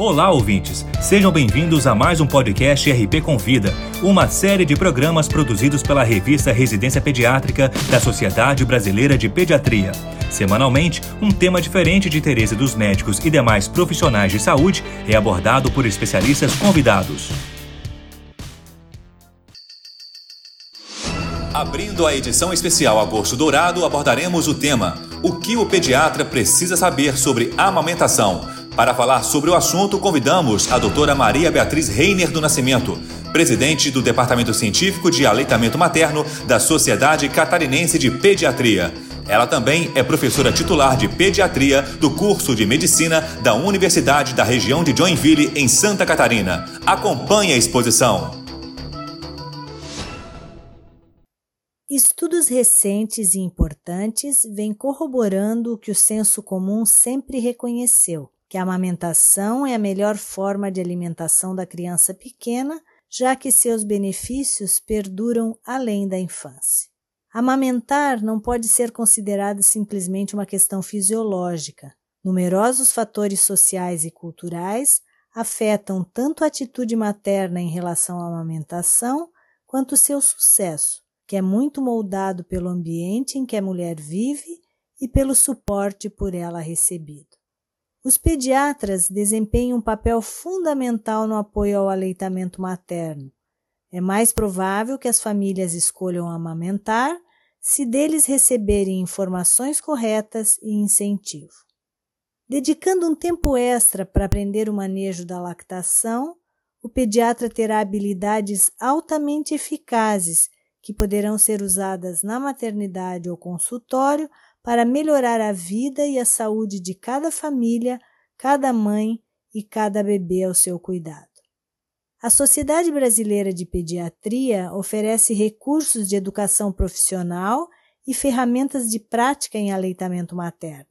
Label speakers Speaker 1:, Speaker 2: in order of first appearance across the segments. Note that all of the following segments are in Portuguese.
Speaker 1: Olá, ouvintes! Sejam bem-vindos a mais um podcast RP Convida, uma série de programas produzidos pela revista Residência Pediátrica da Sociedade Brasileira de Pediatria. Semanalmente, um tema diferente de interesse dos médicos e demais profissionais de saúde é abordado por especialistas convidados. Abrindo a edição especial Agosto Dourado, abordaremos o tema: O que o pediatra precisa saber sobre amamentação? Para falar sobre o assunto, convidamos a doutora Maria Beatriz Reiner do Nascimento, presidente do Departamento Científico de Aleitamento Materno da Sociedade Catarinense de Pediatria. Ela também é professora titular de pediatria do curso de medicina da Universidade da região de Joinville, em Santa Catarina. Acompanhe a exposição.
Speaker 2: Estudos recentes e importantes vêm corroborando o que o senso comum sempre reconheceu que a amamentação é a melhor forma de alimentação da criança pequena, já que seus benefícios perduram além da infância. Amamentar não pode ser considerado simplesmente uma questão fisiológica. Numerosos fatores sociais e culturais afetam tanto a atitude materna em relação à amamentação quanto seu sucesso, que é muito moldado pelo ambiente em que a mulher vive e pelo suporte por ela recebido. Os pediatras desempenham um papel fundamental no apoio ao aleitamento materno. É mais provável que as famílias escolham amamentar se deles receberem informações corretas e incentivo. Dedicando um tempo extra para aprender o manejo da lactação, o pediatra terá habilidades altamente eficazes que poderão ser usadas na maternidade ou consultório para melhorar a vida e a saúde de cada família, cada mãe e cada bebê ao seu cuidado. A Sociedade Brasileira de Pediatria oferece recursos de educação profissional e ferramentas de prática em aleitamento materno.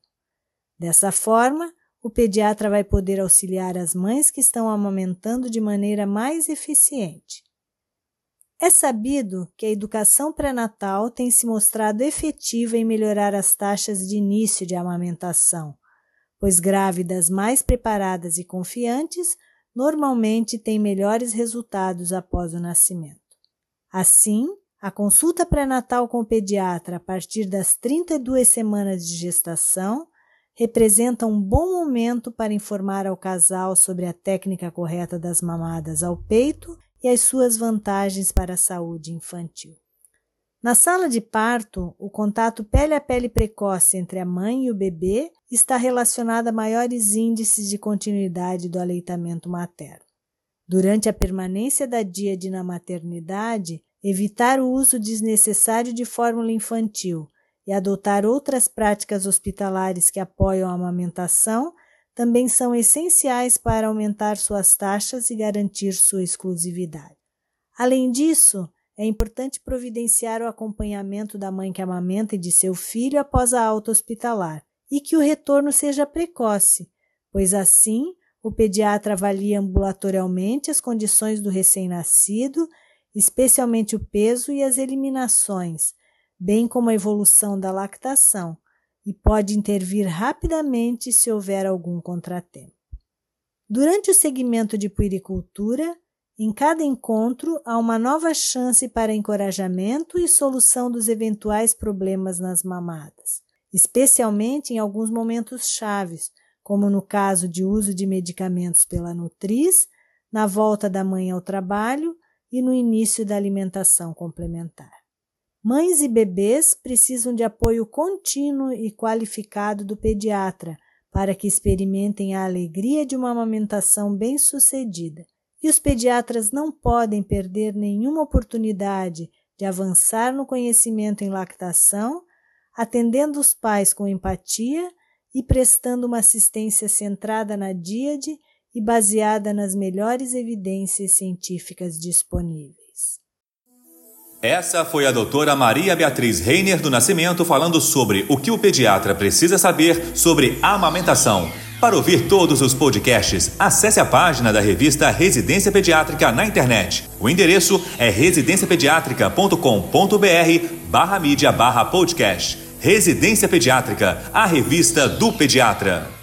Speaker 2: Dessa forma, o pediatra vai poder auxiliar as mães que estão amamentando de maneira mais eficiente. É sabido que a educação pré-natal tem se mostrado efetiva em melhorar as taxas de início de amamentação, pois grávidas mais preparadas e confiantes normalmente têm melhores resultados após o nascimento. Assim, a consulta pré-natal com o pediatra a partir das 32 semanas de gestação representa um bom momento para informar ao casal sobre a técnica correta das mamadas ao peito e as suas vantagens para a saúde infantil. Na sala de parto, o contato pele a pele precoce entre a mãe e o bebê está relacionado a maiores índices de continuidade do aleitamento materno. Durante a permanência da díade na maternidade, evitar o uso desnecessário de fórmula infantil e adotar outras práticas hospitalares que apoiam a amamentação também são essenciais para aumentar suas taxas e garantir sua exclusividade. Além disso, é importante providenciar o acompanhamento da mãe que amamenta e de seu filho após a alta hospitalar e que o retorno seja precoce, pois assim o pediatra avalia ambulatorialmente as condições do recém-nascido, especialmente o peso e as eliminações, bem como a evolução da lactação, e pode intervir rapidamente se houver algum contratempo. Durante o segmento de puericultura, em cada encontro há uma nova chance para encorajamento e solução dos eventuais problemas nas mamadas, especialmente em alguns momentos chaves, como no caso de uso de medicamentos pela nutriz, na volta da mãe ao trabalho e no início da alimentação complementar. Mães e bebês precisam de apoio contínuo e qualificado do pediatra para que experimentem a alegria de uma amamentação bem-sucedida. E os pediatras não podem perder nenhuma oportunidade de avançar no conhecimento em lactação, atendendo os pais com empatia e prestando uma assistência centrada na díade e baseada nas melhores evidências científicas disponíveis.
Speaker 1: Essa foi a doutora Maria Beatriz Reiner do Nascimento falando sobre o que o pediatra precisa saber sobre amamentação. Para ouvir todos os podcasts, acesse a página da revista Residência Pediátrica na internet. O endereço é residenciapediatrica.com.br barra mídia barra podcast. Residência Pediátrica, a revista do pediatra.